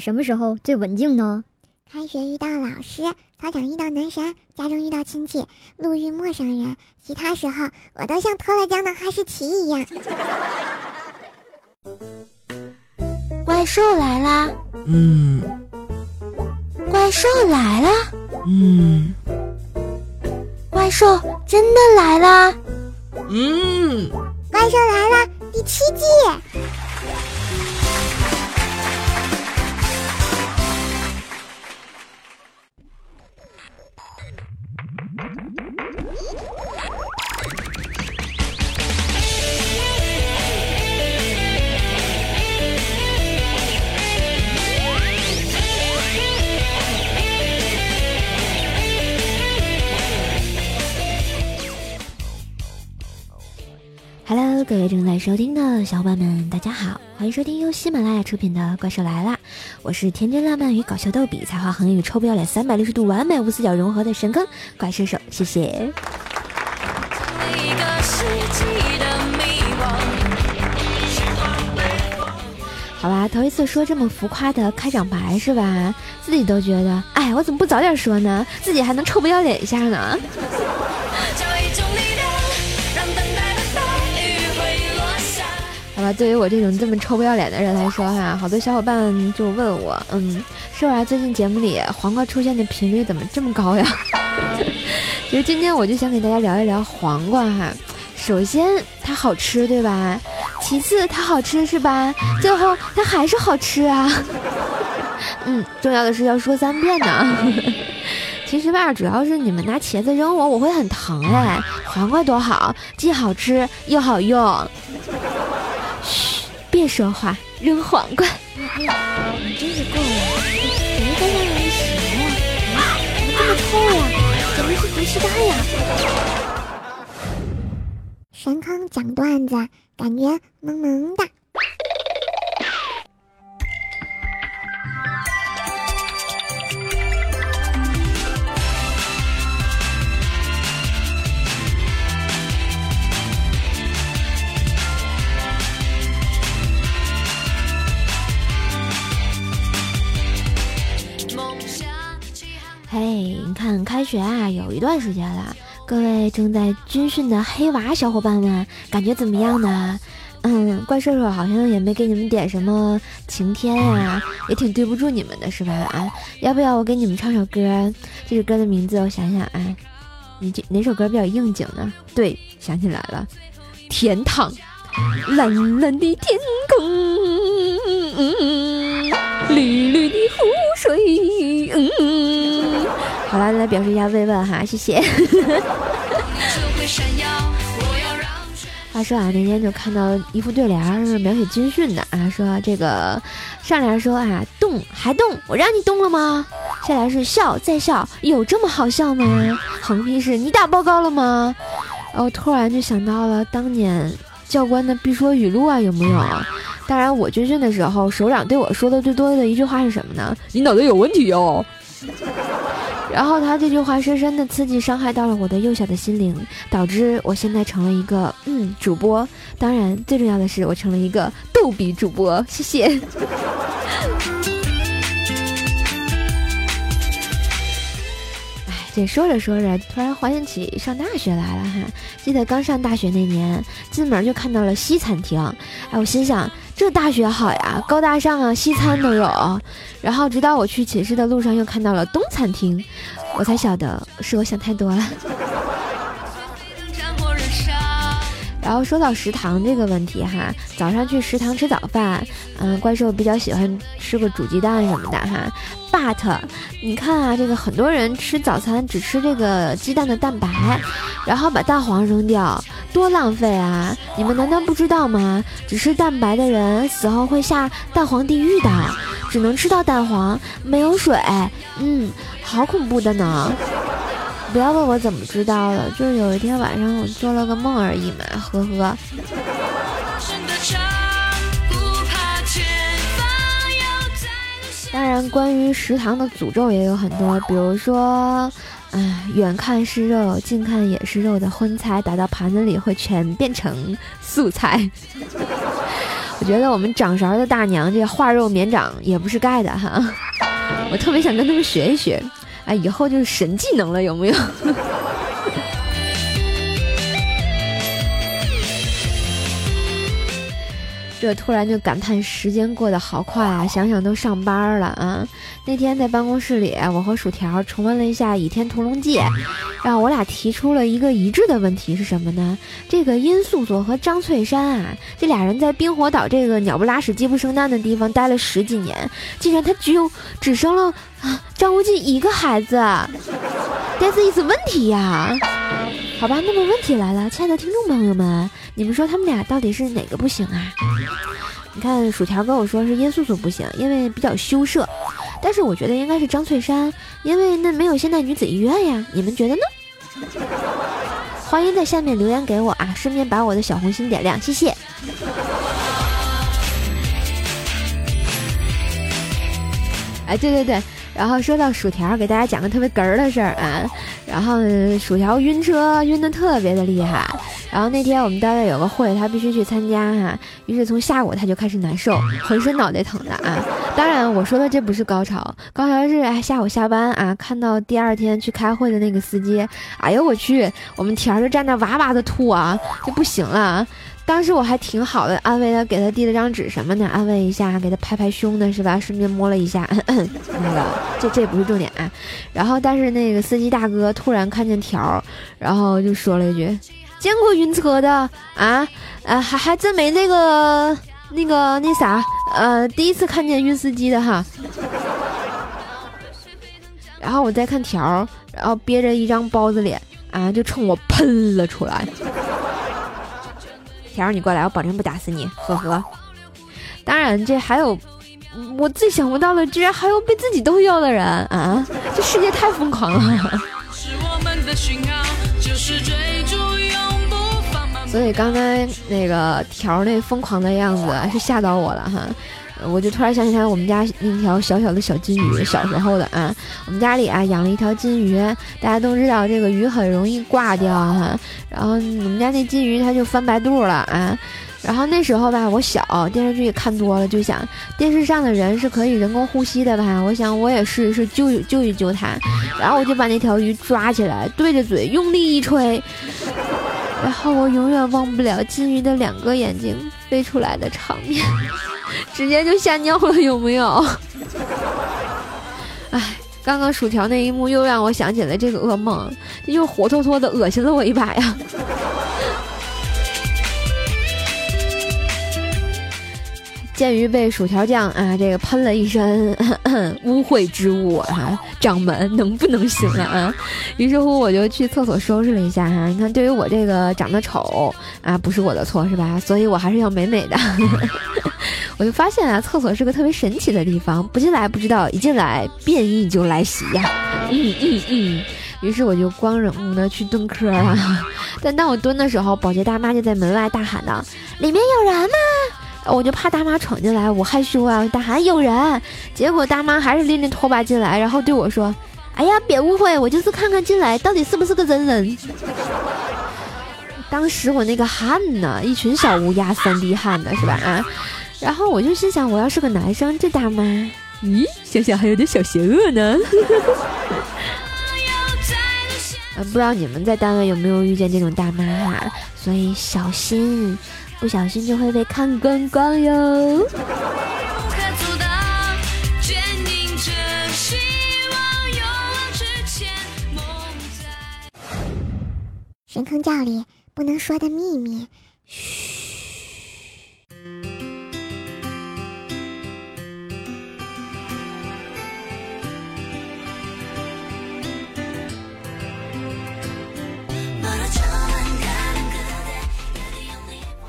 什么时候最文静呢？开学遇到老师，操场遇到男神，家中遇到亲戚，路遇陌生人，其他时候我都像脱了缰的哈士奇一样。怪兽来啦！嗯怪兽来啦！嗯怪兽真的来啦！嗯，怪兽来了第七季。收听的小伙伴们，大家好，欢迎收听由喜马拉雅出品的《怪兽来啦》，我是天真烂漫与搞笑逗比，才华横溢与臭不要脸，三百六十度完美无死角融合的神坑怪兽手，谢谢。好吧，头一次说这么浮夸的开场白是吧？自己都觉得，哎，我怎么不早点说呢？自己还能臭不要脸一下呢？好吧，对于我这种这么臭不要脸的人来说哈，好多小伙伴就问我，嗯，是吧？最近节目里黄瓜出现的频率怎么这么高呀？其实今天我就想给大家聊一聊黄瓜哈。首先它好吃，对吧？其次它好吃是吧？最后它还是好吃啊。嗯，重要的是要说三遍呢。其实吧，主要是你们拿茄子扔我，我会很疼哎。黄瓜多好，既好吃又好用。别说话，扔黄瓜。你真是够了！谁都让人洗呀？啊，怎么这么臭呀？简直是毒气弹呀！神坑讲段子，感觉萌萌的。看开学啊，有一段时间了，各位正在军训的黑娃小伙伴们，感觉怎么样呢？嗯，怪兽兽好像也没给你们点什么晴天呀、也挺对不住你们的是吧？啊，要不要我给你们唱首歌？这首歌的名字我想想啊，你这哪首歌比较应景呢？对，想起来了，天堂，蓝蓝的天空，嗯来表示一下慰问哈，谢谢。话说啊，那天就看到一副对联是描写军训的啊，说这个上联说啊动还动，我让你动了吗？下联是笑再笑，有这么好笑吗？横批是你打报告了吗？然后突然就想到了当年教官的必说语录啊，有没有？当然，我军训的时候，首长对我说的最多的一句话是什么呢？你脑袋有问题哦。然后他这句话深深的刺激伤害到了我的幼小的心灵，导致我现在成了一个嗯主播。当然，最重要的是我成了一个逗比主播。谢谢。哎，这说着说着，突然怀念起上大学来了哈。记得刚上大学那年，进门就看到了西餐厅，哎，我心想这大学好呀，高大上啊，西餐都有。然后直到我去寝室的路上，又看到了东餐厅，我才晓得是我想太多了。然后说到食堂这个问题哈，早上去食堂吃早饭，嗯，怪兽比较喜欢吃个煮鸡蛋什么的哈。But 你看啊，这个很多人吃早餐只吃这个鸡蛋的蛋白，然后把蛋黄扔掉，多浪费啊！你们难道不知道吗？只吃蛋白的人死后会下蛋黄地狱的，只能吃到蛋黄，没有水。嗯，好恐怖的呢！不要问我怎么知道的，就是有一天晚上我做了个梦而已嘛，呵呵。当然，关于食堂的诅咒也有很多，比如说，哎，远看是肉，近看也是肉的荤菜，打到盘子里会全变成素菜。我觉得我们掌勺的大娘这化肉绵掌也不是盖的哈，我特别想跟他们学一学，哎，以后就是神技能了，有没有？这突然就感叹时间过得好快啊！想想都上班了啊！那天在办公室里，我和薯条重温了一下《倚天屠龙记》，然后我俩提出了一个一致的问题是什么呢？这个殷素素和张翠山啊，这俩人在冰火岛这个鸟不拉屎、鸡不生蛋的地方待了十几年，竟然他只有只生了啊张无忌一个孩子，这是一次问题呀！好吧，那么问题来了，亲爱的听众朋友们。你们说他们俩到底是哪个不行啊？你看薯条跟我说是殷素素不行，因为比较羞涩，但是我觉得应该是张翠山，因为那没有现代女子医院呀。你们觉得呢？欢迎在下面留言给我啊，顺便把我的小红心点亮，谢谢。哎，对对对。然后说到薯条，给大家讲个特别哏儿的事儿啊。然后薯条晕车晕的特别的厉害。然后那天我们单位有个会，他必须去参加哈。于是从下午他就开始难受，浑身脑袋疼的啊。当然我说的这不是高潮，高潮是下午下班啊，看到第二天去开会的那个司机，哎呦我去，我们田儿就站那哇哇的吐啊，就不行了。当时我还挺好的，安慰他，给他递了张纸什么的，安慰一下，给他拍拍胸的是吧？顺便摸了一下，那个这这不是重点啊。然后，但是那个司机大哥突然看见条，然后就说了一句：“见过晕车的啊？啊，还还真没那个那个那啥，呃，第一次看见晕司机的哈。”然后我再看条，然后憋着一张包子脸啊，就冲我喷了出来。条儿，你过来，我保证不打死你，呵呵。当然，这还有我最想不到的，居然还有被自己逗笑的人啊！这世界太疯狂了。所以刚才那个条儿那疯狂的样子是吓到我了哈。我就突然想起来，我们家那条小小的小金鱼，小时候的啊，我们家里啊养了一条金鱼，大家都知道这个鱼很容易挂掉哈，然后我们家那金鱼它就翻白肚了啊，然后那时候吧，我小电视剧也看多了，就想电视上的人是可以人工呼吸的吧，我想我也试一试救救一救它，然后我就把那条鱼抓起来，对着嘴用力一吹，然后我永远忘不了金鱼的两个眼睛飞出来的场面。直接就吓尿了，有没有？哎，刚刚薯条那一幕又让我想起了这个噩梦，又活脱脱的恶心了我一把呀。鉴于被薯条酱啊这个喷了一身 污秽之物啊，掌门能不能行了啊？于是乎我就去厕所收拾了一下哈。你看，对于我这个长得丑啊，不是我的错是吧？所以我还是要美美的。我就发现啊，厕所是个特别神奇的地方，不进来不知道，一进来变异就来袭呀。嗯嗯嗯。于是我就光荣的去蹲坑了。但当我蹲的时候，保洁大妈就在门外大喊道：“里面有人吗？”我就怕大妈闯进来，我害羞啊，大喊有人。结果大妈还是拎着拖把进来，然后对我说：“哎呀，别误会，我就是看看进来到底是不是个真人。”当时我那个汗呢，一群小乌鸦三滴汗的是吧？啊，然后我就心想，我要是个男生，这大妈，咦，想想还有点小邪恶呢。不知道你们在单位有没有遇见这种大妈啊？所以小心。不小心就会被看光光哟。神坑教里不能说的秘密，嘘。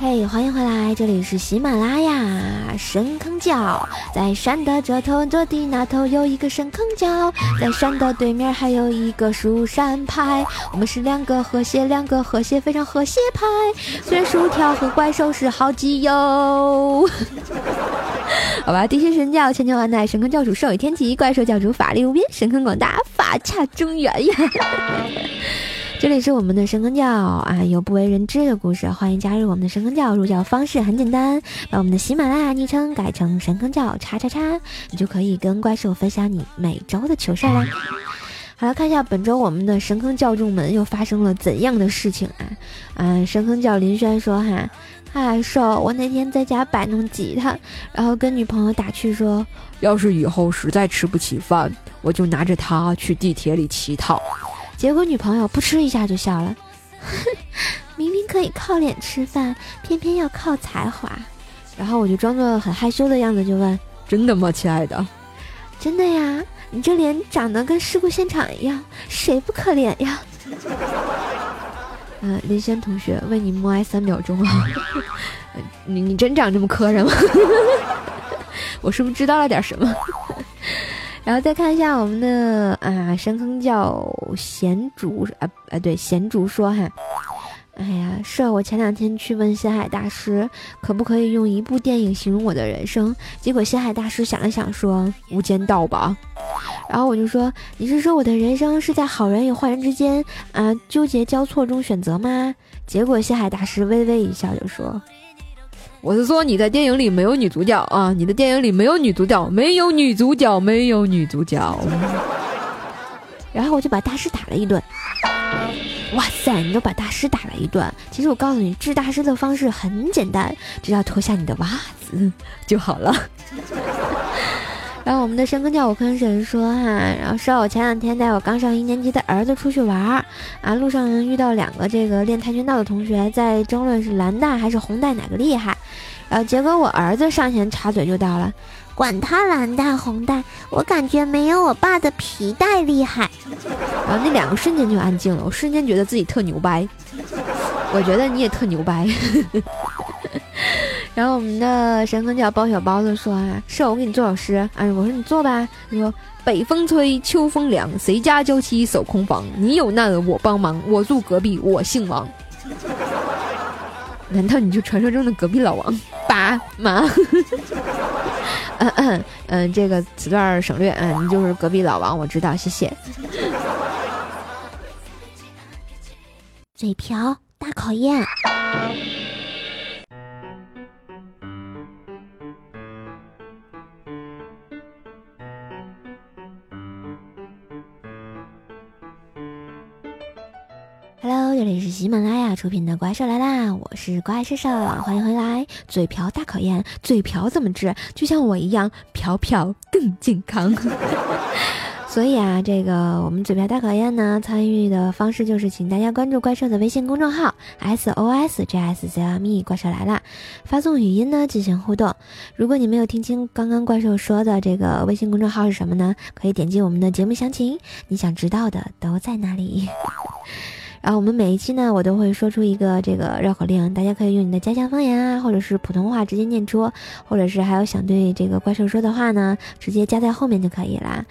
嘿，欢迎回来，这里是喜马拉雅深坑角，在山的这头，这地那头有一个深坑角，在山的对面还有一个蜀山派，我们是两个和谐，两个和谐，非常和谐派。虽然薯条和怪兽是好基友，好吧，地心神教千秋万代，神坑教主寿与天齐，怪兽教主法力无边，神坑广大法恰中原呀。这里是我们的神坑教啊，有不为人知的故事，欢迎加入我们的神坑教。入教方式很简单，把我们的喜马拉雅昵称改成神坑教叉叉叉，你就可以跟怪兽分享你每周的糗事啦。好了，看一下本周我们的神坑教众们又发生了怎样的事情啊？嗯，神坑教林轩说哈，嗨瘦，我那天在家摆弄吉他，然后跟女朋友打趣说，要是以后实在吃不起饭，我就拿着它去地铁里乞讨。结果女朋友噗嗤一下就笑了，明明可以靠脸吃饭，偏偏要靠才华。然后我就装作很害羞的样子就问，真的吗，亲爱的？真的呀。你这脸长得跟事故现场一样，谁不可怜呀？嗯，林轩同学为你默哀三秒钟啊！你你真长这么磕碜吗？我是不是知道了点什么？然后再看一下我们的啊，深坑叫贤竹啊啊，对，贤竹说哈。哎呀，是，我前两天去问星海大师，可不可以用一部电影形容我的人生？结果星海大师想了想，说《无间道》吧。然后我就说，你是说我的人生是在好人与坏人之间啊纠结交错中选择吗？结果星海大师微微一笑，就说：“我是说你在电影里没有女主角啊，你的电影里没有女主角，没有女主角，没有女主角。”然后我就把大师打了一顿。哇塞！你都把大师打了一顿。其实我告诉你，治大师的方式很简单，只要脱下你的袜子就好了。然后我们的深坑叫我坑神说哈，然后说我前两天带我刚上一年级的儿子出去玩儿啊，路上遇到两个这个练跆拳道的同学在争论是蓝带还是红带哪个厉害，然后结果我儿子上前插嘴就到了。管他蓝带红带，我感觉没有我爸的皮带厉害。然后那两个瞬间就安静了，我瞬间觉得自己特牛掰。我觉得你也特牛掰。然后我们的神坑叫包小包子说啊，是我给你做首诗。哎，我说你做吧。他说北风吹，秋风凉，谁家娇妻守空房？你有难我帮忙，我住隔壁，我姓王。难道你就传说中的隔壁老王？爸妈？嗯嗯嗯，这个此段省略。嗯，你就是隔壁老王，我知道，谢谢。嘴瓢大考验。马拉雅出品的《怪兽来啦》，我是怪兽兽，欢迎回来。嘴瓢大考验，嘴瓢怎么治？就像我一样，瓢瓢更健康。所以啊，这个我们嘴瓢大考验呢，参与的方式就是请大家关注怪兽的微信公众号 SOSJSZME 怪兽来啦，发送语音呢进行互动。如果你没有听清刚刚怪兽说的这个微信公众号是什么呢？可以点击我们的节目详情，你想知道的都在那里。然后我们每一期呢，我都会说出一个这个绕口令，大家可以用你的家乡方言啊，或者是普通话直接念出，或者是还有想对这个怪兽说的话呢，直接加在后面就可以啦。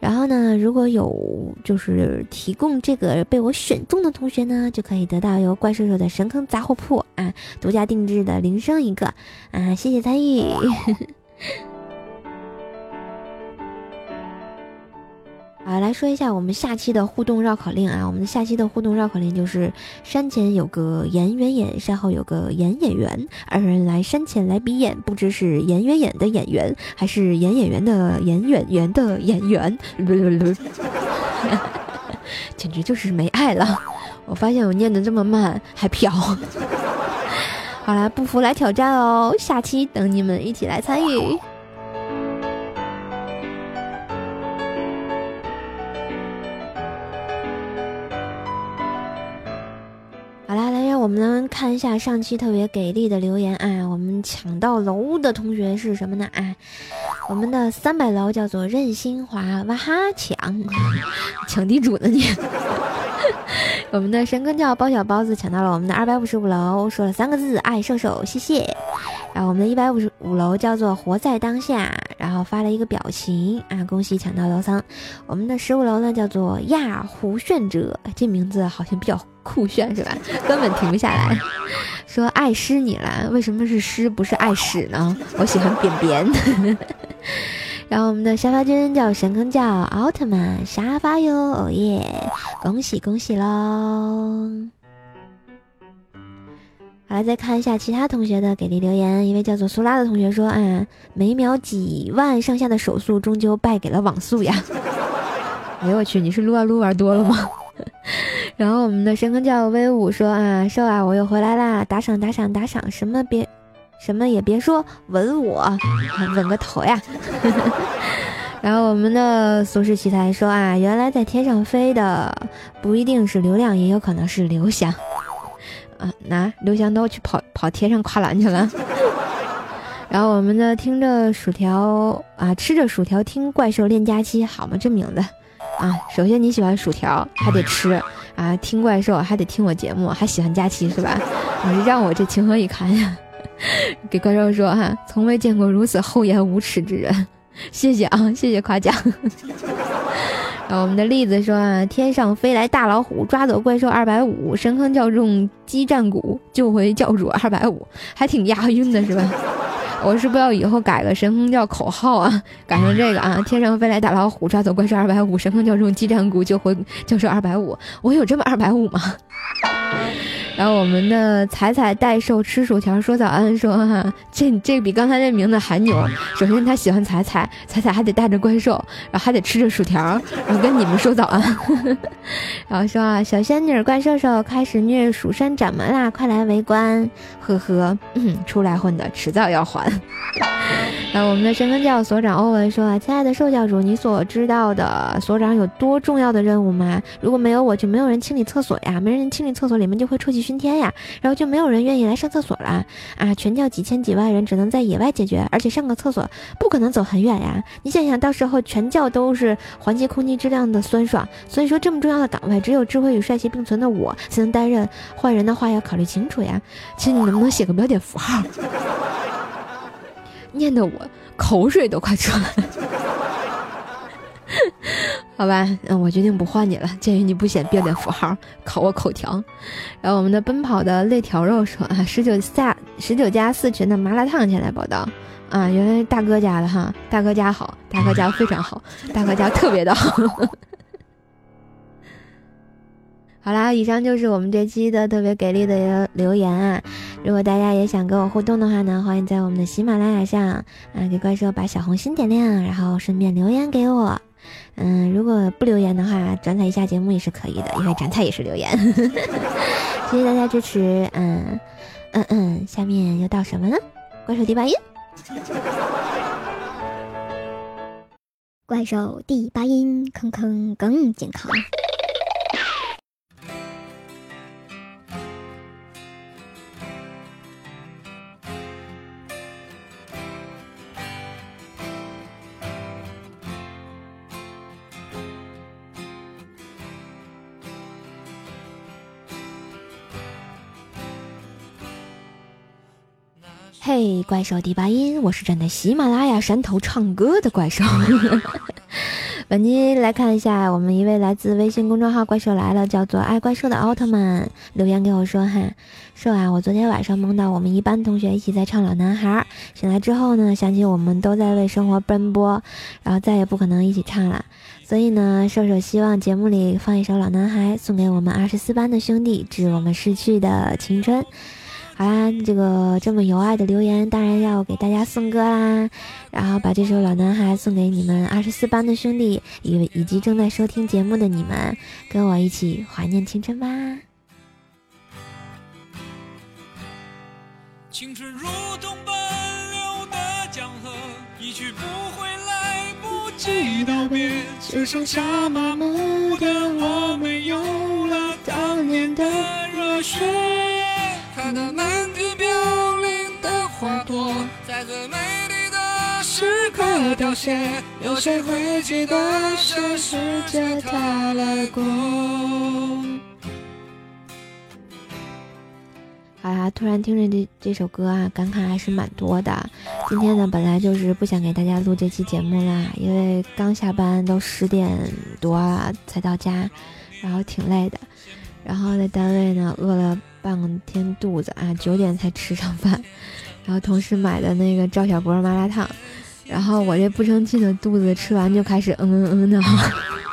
然后呢，如果有就是提供这个被我选中的同学呢，就可以得到由怪兽兽的神坑杂货铺啊独家定制的铃声一个啊，谢谢参与。啊，来说一下我们下期的互动绕口令啊！我们下期的互动绕口令就是：山前有个演员演，山后有个演演员，二人来山前来比演，不知是演员演的演员，还是演演员的演演员的演员。不不不，简直就是没爱了！我发现我念的这么慢还飘。好啦，不服来挑战哦！下期等你们一起来参与。们看一下上期特别给力的留言啊！我们抢到楼的同学是什么呢？啊，我们的三百楼叫做任新华，哇哈抢，抢地主呢你！我们的神坑叫包小包子抢到了我们的二百五十五楼，说了三个字爱瘦瘦，谢谢。然后我们的一百五十五楼叫做活在当下，然后发了一个表情啊，恭喜抢到楼层。我们的十五楼呢叫做亚胡炫者，这名字好像比较酷炫是吧？根本停不下来。说爱诗你了，为什么是诗不是爱屎呢？我喜欢扁扁。然后我们的沙发君叫神坑叫奥特曼沙发哟，哦耶！恭喜恭喜喽！好了，再看一下其他同学的给力留言。一位叫做苏拉的同学说：“啊，每秒几万上下的手速，终究败给了网速呀！” 哎呦我去，你是撸啊撸玩多了吗？然后我们的神坑叫威武说：“啊，瘦啊，我又回来啦！打赏打赏打赏，什么别，什么也别说，吻我，吻个头呀！” 然后我们的俗世奇才说：“啊，原来在天上飞的不一定是流量，也有可能是刘翔。”啊，拿刘翔都去跑跑天上跨栏去了。然后我们的听着薯条啊，吃着薯条听怪兽练假期，好吗？这名字啊，首先你喜欢薯条，还得吃啊，听怪兽还得听我节目，还喜欢假期是吧？你让我这情何以堪呀！给怪兽说哈，从未见过如此厚颜无耻之人，谢谢啊，谢谢夸奖。然 后我们的栗子说啊，天上飞来大老虎，抓走怪兽二百五，神坑教众激战鼓，救回教主二百五，还挺押韵的是吧？我是不是要以后改个神坑教口号啊？改成这个啊，天上飞来大老虎，抓走怪兽二百五，神坑教众激战鼓，救回教授二百五。我有这么二百五吗？然后我们的彩彩代售吃薯条说早安说哈，这这比刚才那名字还牛。首先他喜欢彩彩，彩彩还得带着怪兽，然后还得吃着薯条，然后跟你们说早安。然后说啊，小仙女怪兽兽开始虐蜀山掌门啦，快来围观！呵呵，嗯，出来混的迟早要还。然后我们的神坑教所长欧文说啊，亲爱的兽教主，你所知道的所长有多重要的任务吗？如果没有我，就没有人清理厕所呀，没人清理厕所，里面就会臭气熏天呀，然后就没有人愿意来上厕所了啊！全教几千几万人只能在野外解决，而且上个厕所不可能走很远呀。你想想到时候全教都是环境空气质量的酸爽，所以说这么重要的岗位，只有智慧与帅气并存的我才能担任。换人的话要考虑清楚呀。其实你能不能写个标点符号？念得我口水都快出来了。好吧，嗯，我决定不换你了。鉴于你不写标点符号，考我口条。然后我们的奔跑的肋条肉说啊，十九下十九加四群的麻辣烫前来报道啊，原来大哥家的哈，大哥家好，大哥家非常好，大哥家特别的好。好啦，以上就是我们这期的特别给力的留言啊！如果大家也想跟我互动的话呢，欢迎在我们的喜马拉雅上啊给怪兽把小红心点亮，然后顺便留言给我。嗯，如果不留言的话，转载一下节目也是可以的，因为转载也是留言。谢谢大家支持，嗯嗯嗯，下面又到什么呢？怪兽第八音，怪兽第八音，坑坑更健康。怪兽第八音，我是站在喜马拉雅山头唱歌的怪兽。本期来看一下，我们一位来自微信公众号“怪兽来了”，叫做“爱怪兽”的奥特曼留言给我说：“哈，说啊，我昨天晚上梦到我们一班同学一起在唱《老男孩》，醒来之后呢，想起我们都在为生活奔波，然后再也不可能一起唱了。所以呢，兽兽希望节目里放一首《老男孩》，送给我们二十四班的兄弟，致我们逝去的青春。”好啦，这个这么有爱的留言，当然要给大家送歌啦。然后把这首《老男孩》送给你们二十四班的兄弟，以以及正在收听节目的你们，跟我一起怀念青春吧。青春如同奔流的江河，一去不回，来不及道别，只剩下麻木的我，时刻凋谢，有谁会记得这世界它来过？好啦，突然听着这这首歌啊，感慨还是蛮多的。今天呢，本来就是不想给大家录这期节目啦，因为刚下班都十点多了才到家，然后挺累的。然后在单位呢，饿了半天肚子啊，九点才吃上饭。然后同事买的那个赵小波麻辣烫，然后我这不争气的肚子吃完就开始嗯嗯嗯的，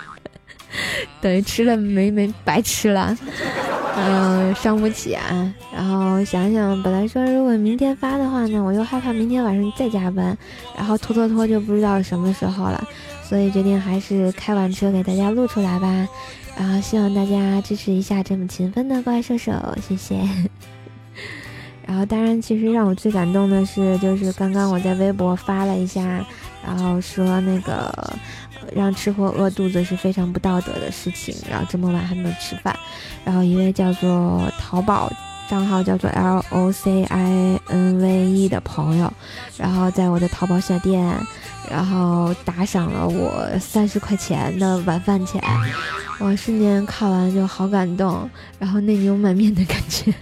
等于吃了没没白吃了，嗯，伤不起啊。然后想想，本来说如果明天发的话呢，我又害怕明天晚上再加班，然后拖拖拖就不知道什么时候了，所以决定还是开完车给大家录出来吧。然后希望大家支持一下这么勤奋的怪兽手，谢谢。然后当然，其实让我最感动的是，就是刚刚我在微博发了一下，然后说那个让吃货饿肚子是非常不道德的事情，然后这么晚还没有吃饭。然后一位叫做淘宝账号叫做 L O C I N V E 的朋友，然后在我的淘宝小店，然后打赏了我三十块钱的晚饭钱。我瞬间看完就好感动，然后内牛满面的感觉。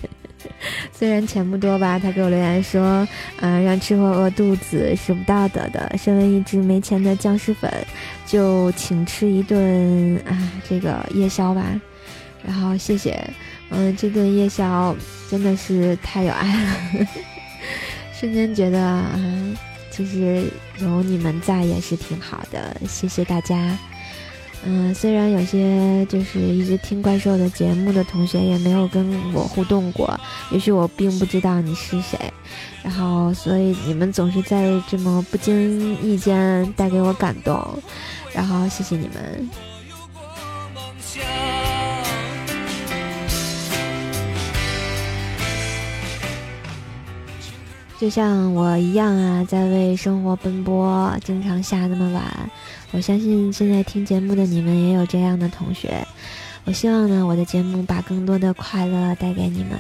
虽然钱不多吧，他给我留言说，嗯，让吃货饿肚子是不道德的。身为一只没钱的僵尸粉，就请吃一顿啊，这个夜宵吧。然后谢谢，嗯，这顿夜宵真的是太有爱了，瞬间觉得啊，其实有你们在也是挺好的。谢谢大家。嗯，虽然有些就是一直听怪兽的节目的同学也没有跟我互动过，也许我并不知道你是谁，然后所以你们总是在这么不经意间带给我感动，然后谢谢你们。就像我一样啊，在为生活奔波，经常下那么晚。我相信现在听节目的你们也有这样的同学。我希望呢，我的节目把更多的快乐带给你们。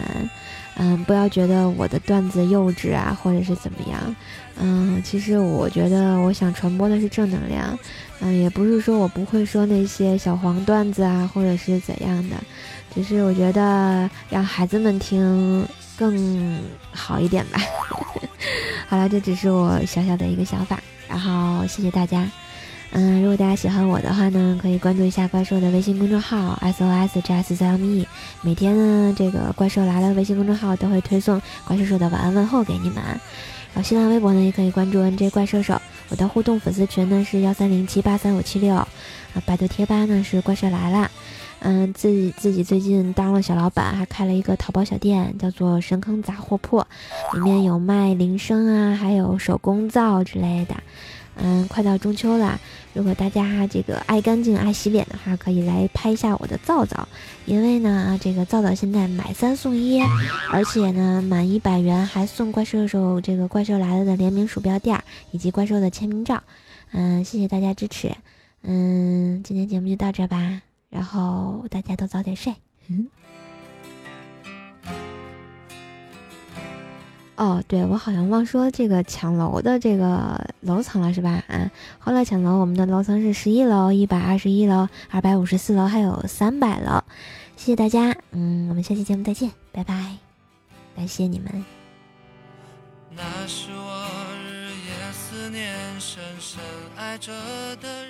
嗯，不要觉得我的段子幼稚啊，或者是怎么样。嗯，其实我觉得我想传播的是正能量。嗯，也不是说我不会说那些小黄段子啊，或者是怎样的。只是我觉得让孩子们听更好一点吧。好了，这只是我小小的一个想法，然后谢谢大家。嗯，如果大家喜欢我的话呢，可以关注一下怪兽的微信公众号 S O S J S 三 M E。每天呢，这个怪兽来了微信公众号都会推送怪兽手的晚安问候给你们。然后新浪微博呢，也可以关注 N J 怪兽手。我的互动粉丝群呢是幺三零七八三五七六。啊，百度贴吧呢是怪兽来了。嗯，自己自己最近当了小老板，还开了一个淘宝小店，叫做神坑杂货铺，里面有卖铃声啊，还有手工皂之类的。嗯，快到中秋了，如果大家这个爱干净、爱洗脸的话，可以来拍一下我的皂皂，因为呢，这个皂皂现在买三送一，而且呢，满一百元还送怪兽手这个怪兽来了的联名鼠标垫以及怪兽的签名照。嗯，谢谢大家支持。嗯，今天节目就到这吧。然后大家都早点睡。哦，对，我好像忘说这个抢楼的这个楼层了，是吧？啊，后来抢楼，我们的楼层是十一楼、一百二十一楼、二百五十四楼，还有三百楼。谢谢大家，嗯，我们下期节目再见，拜拜，感谢你们。那是我日夜思念、深深爱着的人。